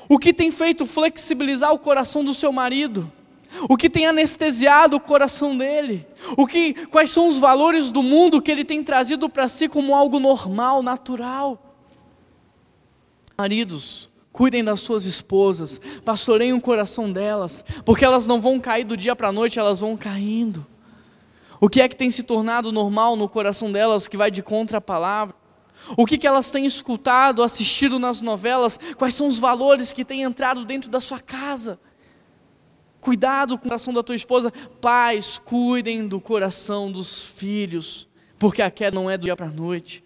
O que tem feito flexibilizar o coração do seu marido? O que tem anestesiado o coração dele? O que, quais são os valores do mundo que ele tem trazido para si como algo normal, natural? Maridos, cuidem das suas esposas, pastoreiem o coração delas, porque elas não vão cair do dia para a noite, elas vão caindo. O que é que tem se tornado normal no coração delas que vai de contra a palavra? O que, que elas têm escutado, assistido nas novelas? Quais são os valores que têm entrado dentro da sua casa? Cuidado com o coração da tua esposa. Pais, cuidem do coração dos filhos, porque a queda não é do dia para a noite.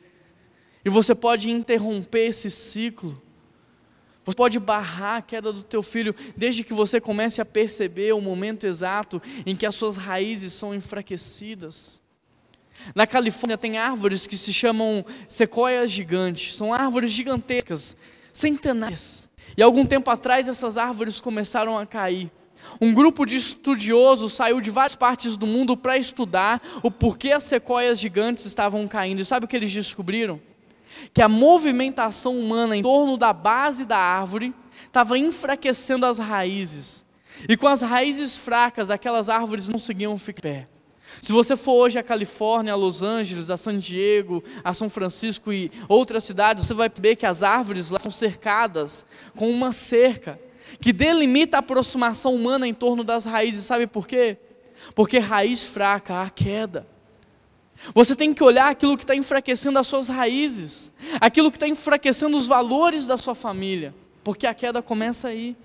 E você pode interromper esse ciclo. Você pode barrar a queda do teu filho desde que você comece a perceber o momento exato em que as suas raízes são enfraquecidas. Na Califórnia tem árvores que se chamam sequoias gigantes. São árvores gigantescas, centenárias. E algum tempo atrás essas árvores começaram a cair. Um grupo de estudiosos saiu de várias partes do mundo para estudar o porquê as sequoias gigantes estavam caindo. E sabe o que eles descobriram? que a movimentação humana em torno da base da árvore estava enfraquecendo as raízes. E com as raízes fracas, aquelas árvores não conseguiam ficar em pé. Se você for hoje à Califórnia, a Los Angeles, a San Diego, a São Francisco e outras cidades, você vai ver que as árvores lá são cercadas com uma cerca que delimita a aproximação humana em torno das raízes. Sabe por quê? Porque raiz fraca há queda. Você tem que olhar aquilo que está enfraquecendo as suas raízes, aquilo que está enfraquecendo os valores da sua família, porque a queda começa aí.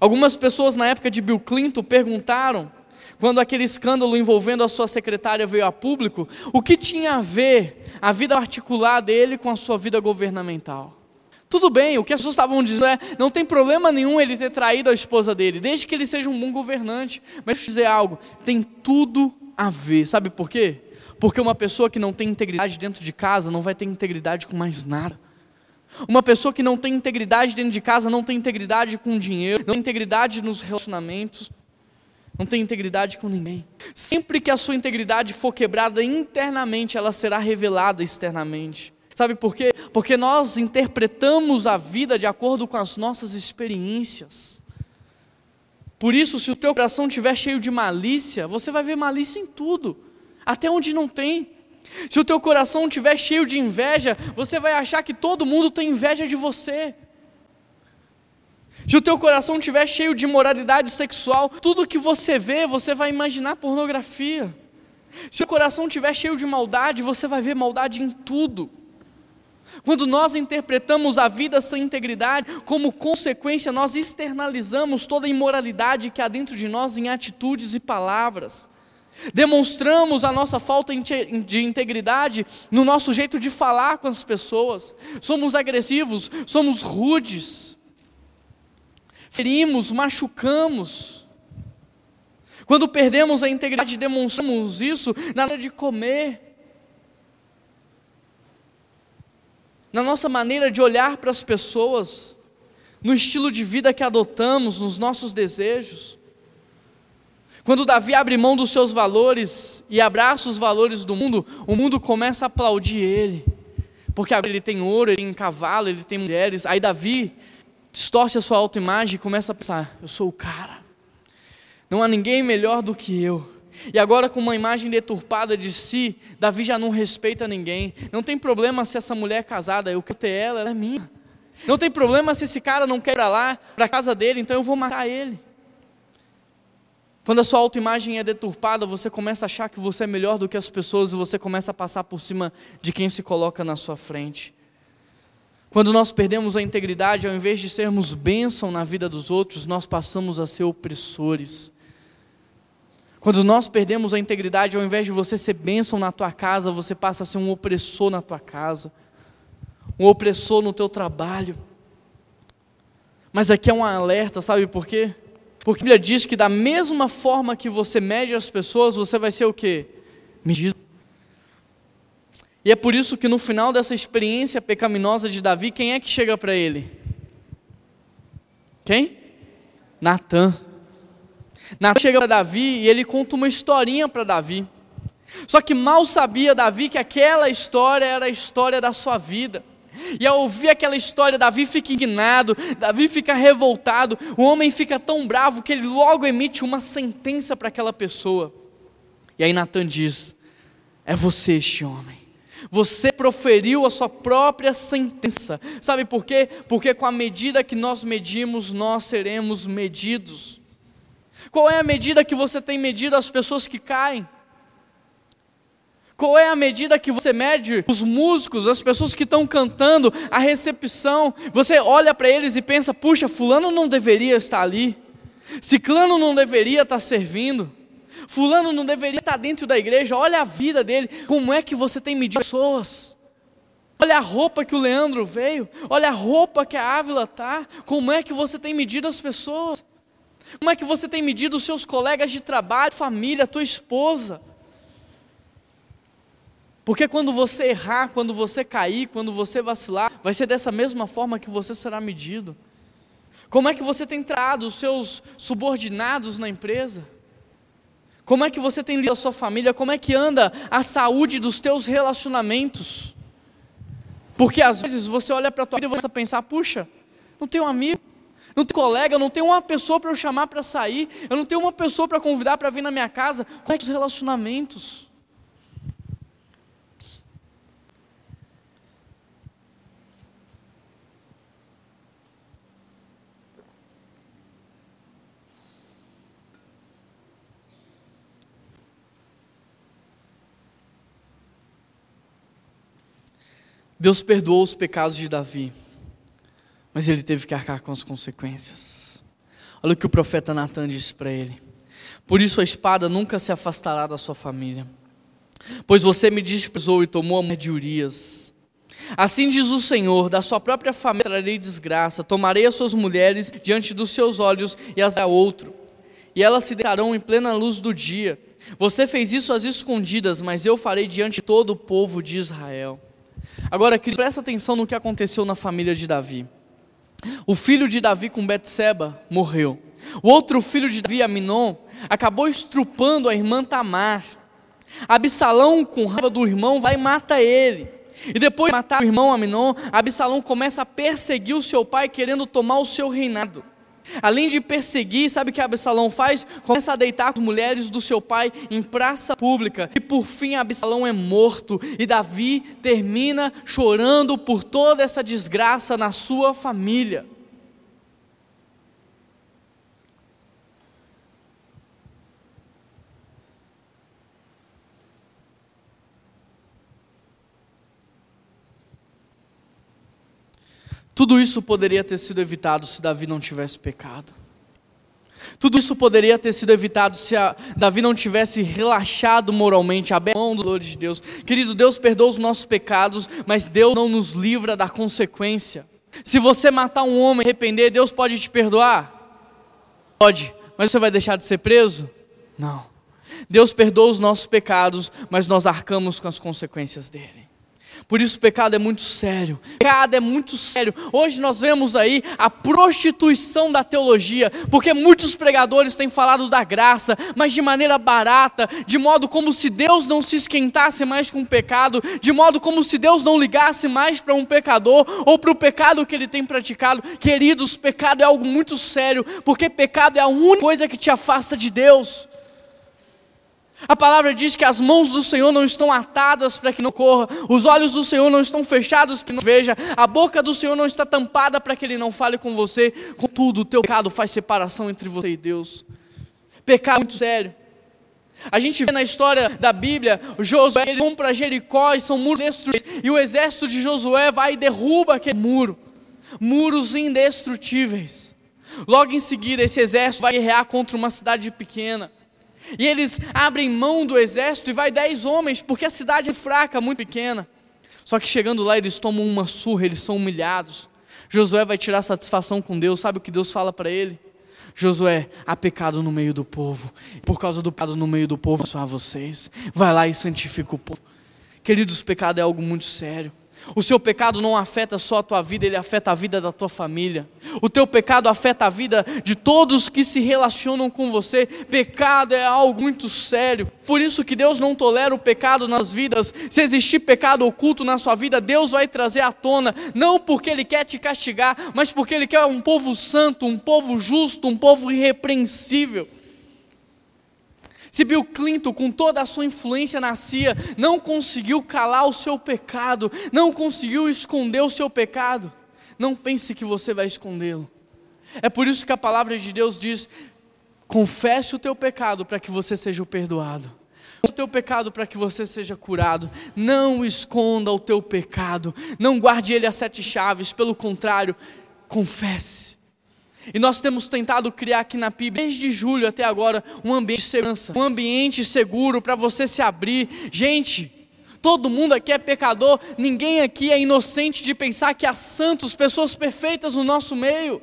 Algumas pessoas na época de Bill Clinton perguntaram, quando aquele escândalo envolvendo a sua secretária veio a público, o que tinha a ver a vida particular dele com a sua vida governamental. Tudo bem, o que as pessoas estavam dizendo é: não tem problema nenhum ele ter traído a esposa dele, desde que ele seja um bom governante. Mas deixa eu dizer algo: tem tudo a ver. Sabe por quê? Porque uma pessoa que não tem integridade dentro de casa não vai ter integridade com mais nada. Uma pessoa que não tem integridade dentro de casa não tem integridade com dinheiro, não tem integridade nos relacionamentos, não tem integridade com ninguém. Sempre que a sua integridade for quebrada internamente, ela será revelada externamente. Sabe por quê? Porque nós interpretamos a vida de acordo com as nossas experiências. Por isso, se o teu coração estiver cheio de malícia, você vai ver malícia em tudo, até onde não tem. Se o teu coração estiver cheio de inveja, você vai achar que todo mundo tem inveja de você. Se o teu coração estiver cheio de moralidade sexual, tudo que você vê, você vai imaginar pornografia. Se o coração estiver cheio de maldade, você vai ver maldade em tudo. Quando nós interpretamos a vida sem integridade, como consequência, nós externalizamos toda a imoralidade que há dentro de nós em atitudes e palavras. Demonstramos a nossa falta de integridade no nosso jeito de falar com as pessoas. Somos agressivos, somos rudes, ferimos, machucamos. Quando perdemos a integridade, demonstramos isso na hora de comer, na nossa maneira de olhar para as pessoas, no estilo de vida que adotamos, nos nossos desejos. Quando Davi abre mão dos seus valores e abraça os valores do mundo, o mundo começa a aplaudir ele. Porque agora ele tem ouro, ele tem cavalo, ele tem mulheres. Aí Davi distorce a sua autoimagem e começa a pensar: eu sou o cara. Não há ninguém melhor do que eu. E agora, com uma imagem deturpada de si, Davi já não respeita ninguém. Não tem problema se essa mulher é casada, eu quero ter ela, ela é minha. Não tem problema se esse cara não quer ir lá, para casa dele, então eu vou matar ele. Quando a sua autoimagem é deturpada, você começa a achar que você é melhor do que as pessoas e você começa a passar por cima de quem se coloca na sua frente. Quando nós perdemos a integridade, ao invés de sermos bênção na vida dos outros, nós passamos a ser opressores. Quando nós perdemos a integridade, ao invés de você ser bênção na tua casa, você passa a ser um opressor na tua casa, um opressor no teu trabalho. Mas aqui é um alerta, sabe por quê? Porque a Bíblia diz que da mesma forma que você mede as pessoas, você vai ser o quê? Medido. E é por isso que no final dessa experiência pecaminosa de Davi, quem é que chega para ele? Quem? Natan. Natan chega para Davi e ele conta uma historinha para Davi. Só que mal sabia Davi que aquela história era a história da sua vida. E ao ouvir aquela história, Davi fica indignado, Davi fica revoltado, o homem fica tão bravo que ele logo emite uma sentença para aquela pessoa. E aí Natan diz: É você este homem. Você proferiu a sua própria sentença. Sabe por quê? Porque com a medida que nós medimos, nós seremos medidos. Qual é a medida que você tem medido as pessoas que caem? Qual é a medida que você mede os músicos, as pessoas que estão cantando, a recepção? Você olha para eles e pensa: puxa, Fulano não deveria estar ali, Ciclano não deveria estar servindo, Fulano não deveria estar dentro da igreja. Olha a vida dele, como é que você tem medido pessoas? Olha a roupa que o Leandro veio, olha a roupa que a Ávila está, como é que você tem medido as pessoas? Como é que você tem medido os seus colegas de trabalho, família, tua esposa? Porque quando você errar, quando você cair, quando você vacilar, vai ser dessa mesma forma que você será medido. Como é que você tem tratado os seus subordinados na empresa? Como é que você tem lidado a sua família? Como é que anda a saúde dos teus relacionamentos? Porque às vezes você olha para a tua vida e você pensar, puxa, não tenho amigo, não tenho colega, eu não tenho uma pessoa para eu chamar para sair, eu não tenho uma pessoa para convidar para vir na minha casa. Como é que os relacionamentos? Deus perdoou os pecados de Davi, mas ele teve que arcar com as consequências. Olha o que o profeta Natan disse para ele: Por isso a espada nunca se afastará da sua família, pois você me desprezou e tomou a mulher de Urias. Assim diz o Senhor: da sua própria família trarei desgraça, tomarei as suas mulheres diante dos seus olhos e as darei a outro, e elas se deitarão em plena luz do dia. Você fez isso às escondidas, mas eu farei diante de todo o povo de Israel. Agora, querido, presta atenção no que aconteceu na família de Davi. O filho de Davi com Betseba morreu. O outro filho de Davi, Aminon, acabou estrupando a irmã Tamar. Absalão, com raiva do irmão, vai e mata ele. E depois de matar o irmão Aminon, Absalão começa a perseguir o seu pai, querendo tomar o seu reinado. Além de perseguir, sabe o que Absalão faz? Começa a deitar com as mulheres do seu pai em praça pública. E por fim, Absalão é morto. E Davi termina chorando por toda essa desgraça na sua família. Tudo isso poderia ter sido evitado se Davi não tivesse pecado. Tudo isso poderia ter sido evitado se Davi não tivesse relaxado moralmente, aberto mão do de Deus. Querido, Deus perdoa os nossos pecados, mas Deus não nos livra da consequência. Se você matar um homem e arrepender, Deus pode te perdoar? Pode, mas você vai deixar de ser preso? Não. Deus perdoa os nossos pecados, mas nós arcamos com as consequências dele. Por isso o pecado é muito sério. O pecado é muito sério. Hoje nós vemos aí a prostituição da teologia, porque muitos pregadores têm falado da graça, mas de maneira barata, de modo como se Deus não se esquentasse mais com o pecado, de modo como se Deus não ligasse mais para um pecador ou para o pecado que ele tem praticado. Queridos, pecado é algo muito sério, porque pecado é a única coisa que te afasta de Deus. A palavra diz que as mãos do Senhor não estão atadas para que não corra, os olhos do Senhor não estão fechados para que não veja, a boca do Senhor não está tampada para que Ele não fale com você. Contudo, o teu pecado faz separação entre você e Deus. Pecado muito sério. A gente vê na história da Bíblia, Josué, eles vão para Jericó e são muros destruídos, e o exército de Josué vai e derruba aquele muro, muros indestrutíveis. Logo em seguida, esse exército vai guerrear contra uma cidade pequena. E eles abrem mão do exército e vai dez homens, porque a cidade é fraca, muito pequena. Só que chegando lá, eles tomam uma surra, eles são humilhados. Josué vai tirar satisfação com Deus, sabe o que Deus fala para ele? Josué, há pecado no meio do povo, por causa do pecado no meio do povo, só a vocês. Vai lá e santifica o povo. Queridos, pecado é algo muito sério. O seu pecado não afeta só a tua vida, ele afeta a vida da tua família. O teu pecado afeta a vida de todos que se relacionam com você. Pecado é algo muito sério. Por isso que Deus não tolera o pecado nas vidas. Se existir pecado oculto na sua vida, Deus vai trazer à tona, não porque ele quer te castigar, mas porque ele quer um povo santo, um povo justo, um povo irrepreensível. Se Bill Clinton, com toda a sua influência na CIA, não conseguiu calar o seu pecado, não conseguiu esconder o seu pecado, não pense que você vai escondê-lo. É por isso que a palavra de Deus diz: confesse o teu pecado para que você seja perdoado. O teu pecado para que você seja curado. Não esconda o teu pecado. Não guarde ele a sete chaves. Pelo contrário, confesse. E nós temos tentado criar aqui na PIB, desde julho até agora, um ambiente de segurança, um ambiente seguro para você se abrir. Gente, todo mundo aqui é pecador, ninguém aqui é inocente de pensar que há santos, pessoas perfeitas no nosso meio.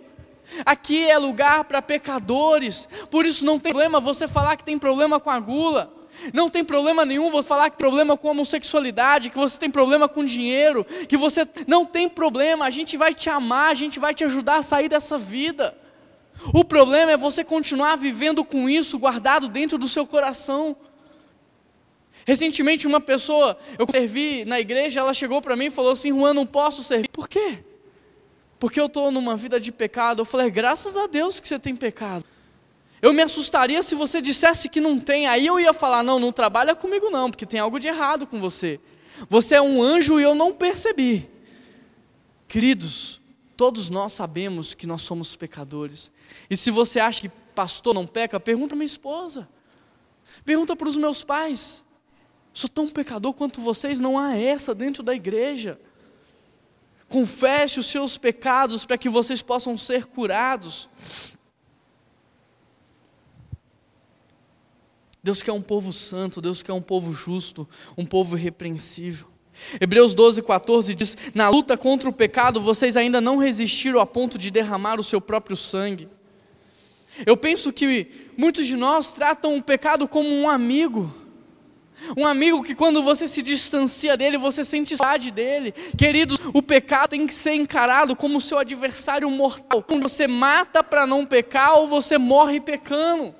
Aqui é lugar para pecadores, por isso não tem problema você falar que tem problema com a gula. Não tem problema nenhum você falar que problema com homossexualidade, que você tem problema com dinheiro, que você não tem problema, a gente vai te amar, a gente vai te ajudar a sair dessa vida. O problema é você continuar vivendo com isso guardado dentro do seu coração. Recentemente uma pessoa, eu servi na igreja, ela chegou para mim e falou assim: Juan, não posso servir. Por quê? Porque eu estou numa vida de pecado. Eu falei: graças a Deus que você tem pecado. Eu me assustaria se você dissesse que não tem, aí eu ia falar: não, não trabalha comigo não, porque tem algo de errado com você. Você é um anjo e eu não percebi. Queridos, todos nós sabemos que nós somos pecadores. E se você acha que pastor não peca, pergunta minha esposa. Pergunta para os meus pais. Sou tão pecador quanto vocês, não há essa dentro da igreja. Confesse os seus pecados para que vocês possam ser curados. Deus quer um povo santo, Deus quer um povo justo, um povo irrepreensível. Hebreus 12, 14 diz: Na luta contra o pecado, vocês ainda não resistiram a ponto de derramar o seu próprio sangue. Eu penso que muitos de nós tratam o pecado como um amigo. Um amigo que quando você se distancia dele, você sente saudade dele. Queridos, o pecado tem que ser encarado como seu adversário mortal. Quando você mata para não pecar ou você morre pecando.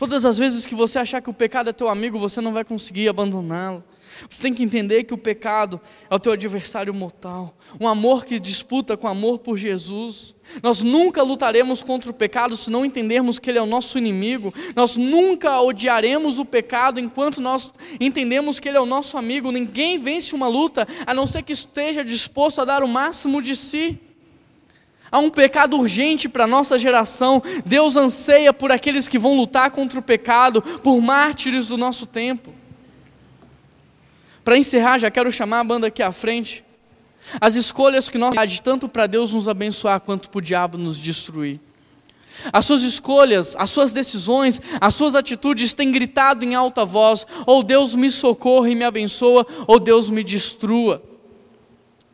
Todas as vezes que você achar que o pecado é teu amigo, você não vai conseguir abandoná-lo. Você tem que entender que o pecado é o teu adversário mortal. Um amor que disputa com amor por Jesus. Nós nunca lutaremos contra o pecado se não entendermos que ele é o nosso inimigo. Nós nunca odiaremos o pecado enquanto nós entendemos que ele é o nosso amigo. Ninguém vence uma luta a não ser que esteja disposto a dar o máximo de si. Há um pecado urgente para a nossa geração. Deus anseia por aqueles que vão lutar contra o pecado, por mártires do nosso tempo. Para encerrar, já quero chamar a banda aqui à frente. As escolhas que nós fazemos, tanto para Deus nos abençoar quanto para o diabo nos destruir. As suas escolhas, as suas decisões, as suas atitudes têm gritado em alta voz: ou Deus me socorra e me abençoa, ou Deus me destrua.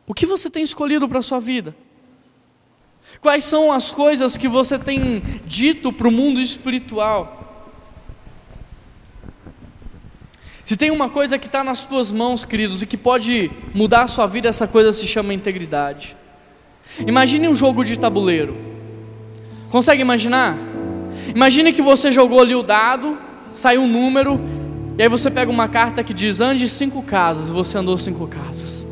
O que você tem escolhido para a sua vida? Quais são as coisas que você tem dito para o mundo espiritual? Se tem uma coisa que está nas tuas mãos, queridos, e que pode mudar a sua vida, essa coisa se chama integridade. Imagine um jogo de tabuleiro. Consegue imaginar? Imagine que você jogou ali o dado, saiu um número, e aí você pega uma carta que diz ande cinco casas, você andou cinco casas.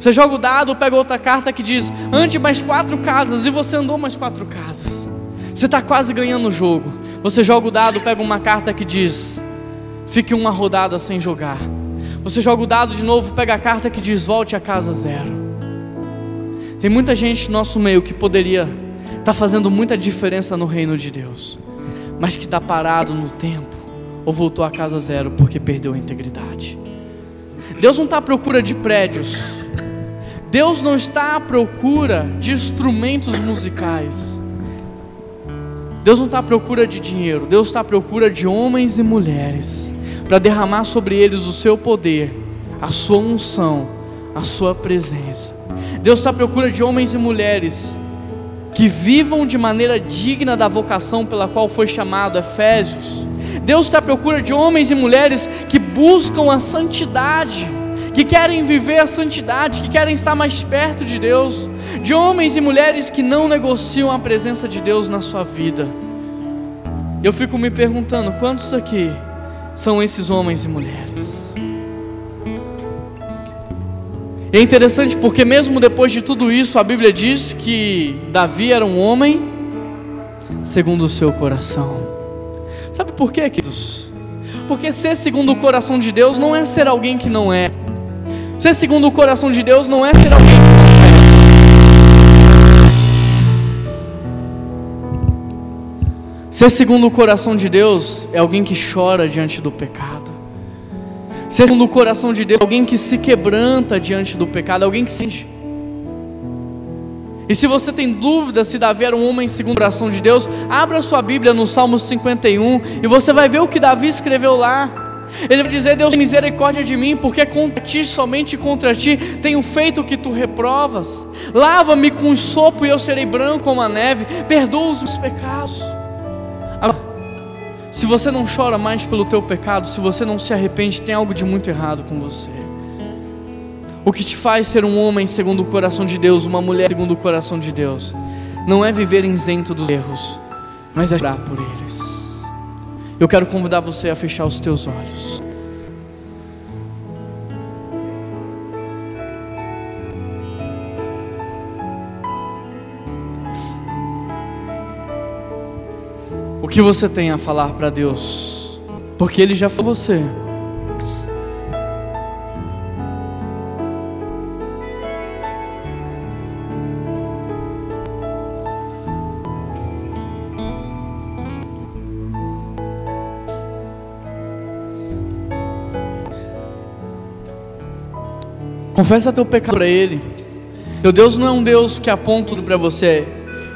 Você joga o dado, pega outra carta que diz ande mais quatro casas, e você andou mais quatro casas. Você está quase ganhando o jogo. Você joga o dado, pega uma carta que diz fique uma rodada sem jogar. Você joga o dado de novo, pega a carta que diz volte a casa zero. Tem muita gente no nosso meio que poderia estar tá fazendo muita diferença no reino de Deus, mas que está parado no tempo ou voltou a casa zero porque perdeu a integridade. Deus não está à procura de prédios. Deus não está à procura de instrumentos musicais. Deus não está à procura de dinheiro. Deus está à procura de homens e mulheres para derramar sobre eles o seu poder, a sua unção, a sua presença. Deus está à procura de homens e mulheres que vivam de maneira digna da vocação pela qual foi chamado Efésios. Deus está à procura de homens e mulheres que buscam a santidade, que querem viver a santidade, que querem estar mais perto de Deus, de homens e mulheres que não negociam a presença de Deus na sua vida. Eu fico me perguntando, quantos aqui são esses homens e mulheres. é interessante porque, mesmo depois de tudo isso, a Bíblia diz que Davi era um homem segundo o seu coração. Sabe por quê, queridos? Porque ser segundo o coração de Deus não é ser alguém que não é. Ser segundo o coração de Deus não é ser alguém que é. Ser segundo o coração de Deus é alguém que chora diante do pecado. Ser segundo o coração de Deus é alguém que se quebranta diante do pecado, alguém que sente. E se você tem dúvida se Davi era um homem segundo o coração de Deus, abra sua Bíblia no Salmo 51 e você vai ver o que Davi escreveu lá. Ele vai dizer: Deus, misericórdia de mim, porque contra ti, somente contra ti, tenho feito o que tu reprovas. Lava-me com sopo e eu serei branco como a neve. Perdoa os meus pecados. Se você não chora mais pelo teu pecado, se você não se arrepende, tem algo de muito errado com você. O que te faz ser um homem segundo o coração de Deus, uma mulher segundo o coração de Deus, não é viver isento dos erros, mas é orar por eles. Eu quero convidar você a fechar os teus olhos. que você tem a falar para Deus, porque Ele já foi você. Confessa teu pecado para Ele. Teu Deus não é um Deus que aponta tudo para você.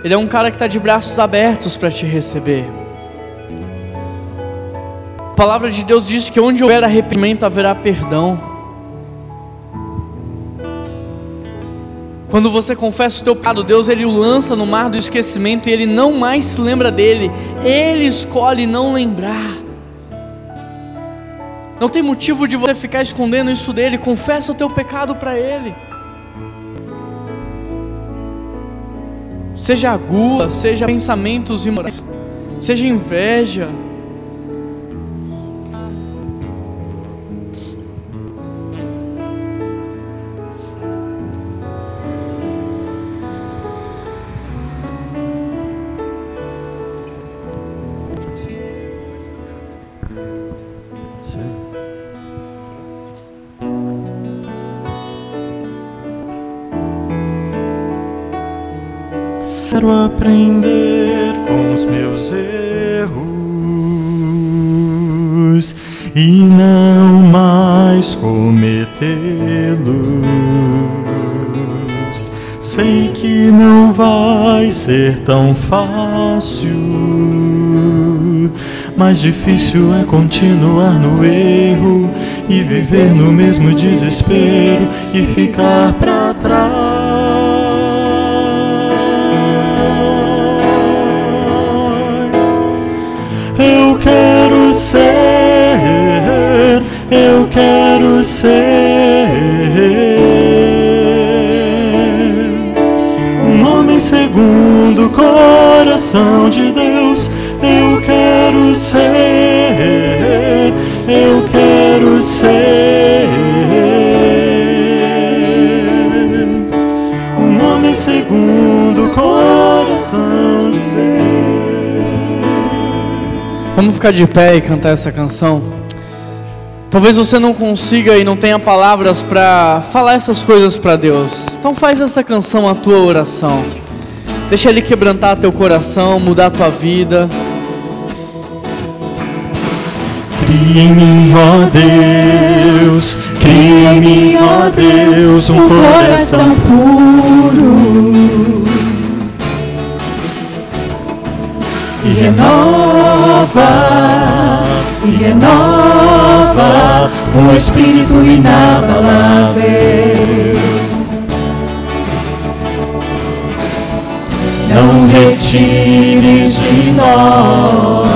Ele é um cara que está de braços abertos para te receber. A palavra de Deus diz que onde houver arrependimento haverá perdão. Quando você confessa o teu pecado, Deus ele o lança no mar do esquecimento e ele não mais se lembra dele. Ele escolhe não lembrar. Não tem motivo de você ficar escondendo isso dele. Confessa o teu pecado para ele. Seja gula, seja pensamentos imorais, seja inveja, Quero aprender com os meus erros e não mais cometê-los. Sei que não vai ser tão fácil, mas difícil é continuar no erro e viver no mesmo desespero e ficar para trás. Quero ser, eu quero ser um homem segundo o coração de Deus. Eu quero ser, ficar de pé e cantar essa canção. Talvez você não consiga e não tenha palavras para falar essas coisas para Deus. Então faz essa canção a tua oração. Deixa ele quebrantar teu coração, mudar tua vida. Cria em mim, ó Deus, cria em mim, ó Deus, um coração puro. E renova, e renova um espírito inabalável. Não retires de nós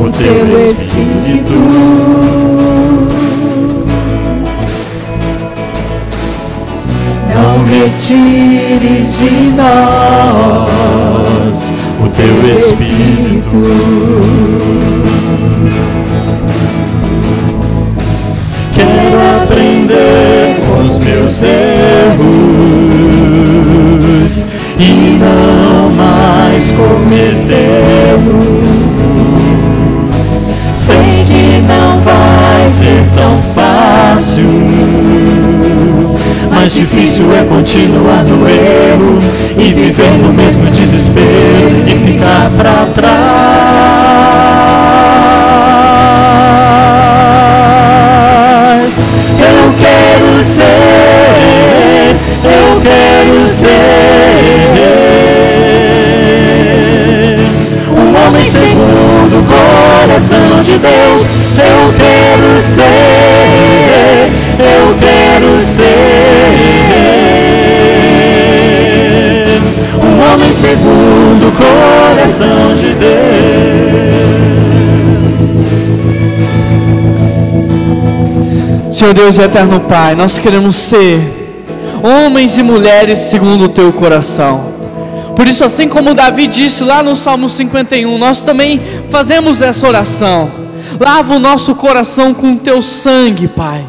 o teu espírito. Não retires de nós o teu espírito. Quero aprender com os meus erros e não mais cometê-los. Sei que não vai ser tão fácil, mas difícil é continuar no erro e viver no mesmo desespero e ficar para trás. Eu quero ser, eu quero ser um homem segundo o coração de Deus. Eu quero ser, eu quero ser segundo o coração de Deus. Senhor Deus e eterno Pai, nós queremos ser homens e mulheres segundo o teu coração. Por isso, assim como Davi disse lá no Salmo 51, nós também fazemos essa oração. Lava o nosso coração com teu sangue, Pai.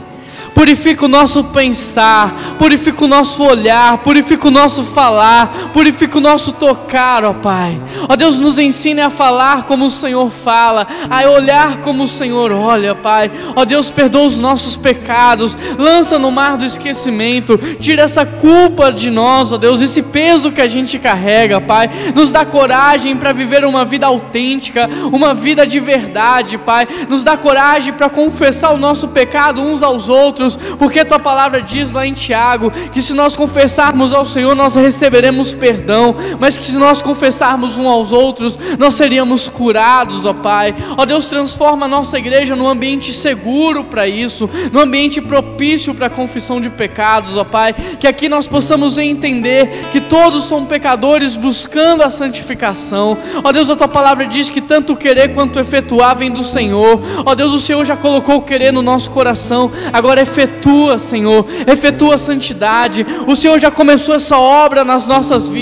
Purifica o nosso pensar, purifica o nosso olhar, purifica o nosso falar, purifica o nosso tocar, ó Pai. Ó Deus, nos ensine a falar como o Senhor fala, a olhar como o Senhor olha, Pai. Ó Deus, perdoa os nossos pecados, lança no mar do esquecimento, tira essa culpa de nós, ó Deus, esse peso que a gente carrega, Pai. Nos dá coragem para viver uma vida autêntica, uma vida de verdade, Pai. Nos dá coragem para confessar o nosso pecado uns aos outros porque tua palavra diz lá em Tiago que se nós confessarmos ao Senhor, nós receberemos perdão, mas que se nós confessarmos uns aos outros, nós seríamos curados, ó Pai. Ó Deus, transforma a nossa igreja num ambiente seguro para isso, num ambiente propício para a confissão de pecados, ó Pai. Que aqui nós possamos entender que todos são pecadores buscando a santificação. Ó Deus, a tua palavra diz que tanto querer quanto efetuar vem do Senhor. Ó Deus, o Senhor já colocou o querer no nosso coração, agora efetua, Senhor, efetua a santidade. O Senhor já começou essa obra nas nossas vidas,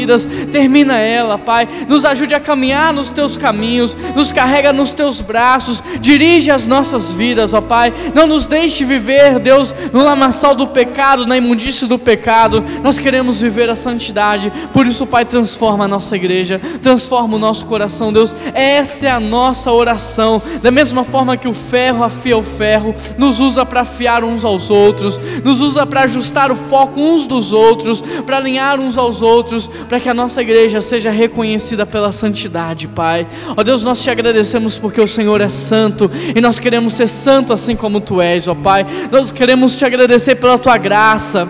termina ela, Pai. Nos ajude a caminhar nos teus caminhos, nos carrega nos teus braços, dirige as nossas vidas, ó Pai. Não nos deixe viver, Deus, no lamaçal do pecado, na imundície do pecado. Nós queremos viver a santidade, por isso, Pai, transforma a nossa igreja, transforma o nosso coração, Deus. Essa é a nossa oração. Da mesma forma que o ferro afia o ferro, nos usa para afiar uns aos outros, nos usa para ajustar o foco uns dos outros, para alinhar uns aos outros, para que a nossa igreja seja reconhecida pela santidade, Pai. Ó Deus, nós te agradecemos porque o Senhor é santo e nós queremos ser santo assim como tu és, ó Pai. Nós queremos te agradecer pela tua graça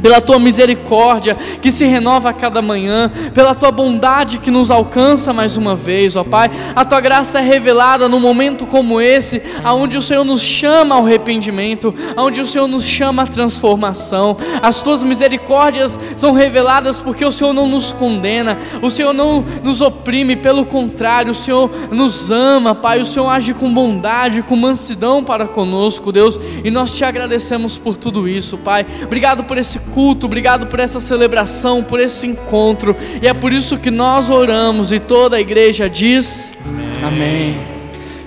pela tua misericórdia que se renova a cada manhã, pela tua bondade que nos alcança mais uma vez, ó Pai. A tua graça é revelada num momento como esse, aonde o Senhor nos chama ao arrependimento, aonde o Senhor nos chama à transformação. As tuas misericórdias são reveladas porque o Senhor não nos condena, o Senhor não nos oprime, pelo contrário, o Senhor nos ama, Pai. O Senhor age com bondade, com mansidão para conosco, Deus, e nós te agradecemos por tudo isso, Pai. Obrigado por esse culto, obrigado por essa celebração, por esse encontro. E é por isso que nós oramos e toda a igreja diz: Amém. Amém.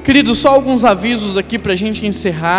Queridos, só alguns avisos aqui para a gente encerrar.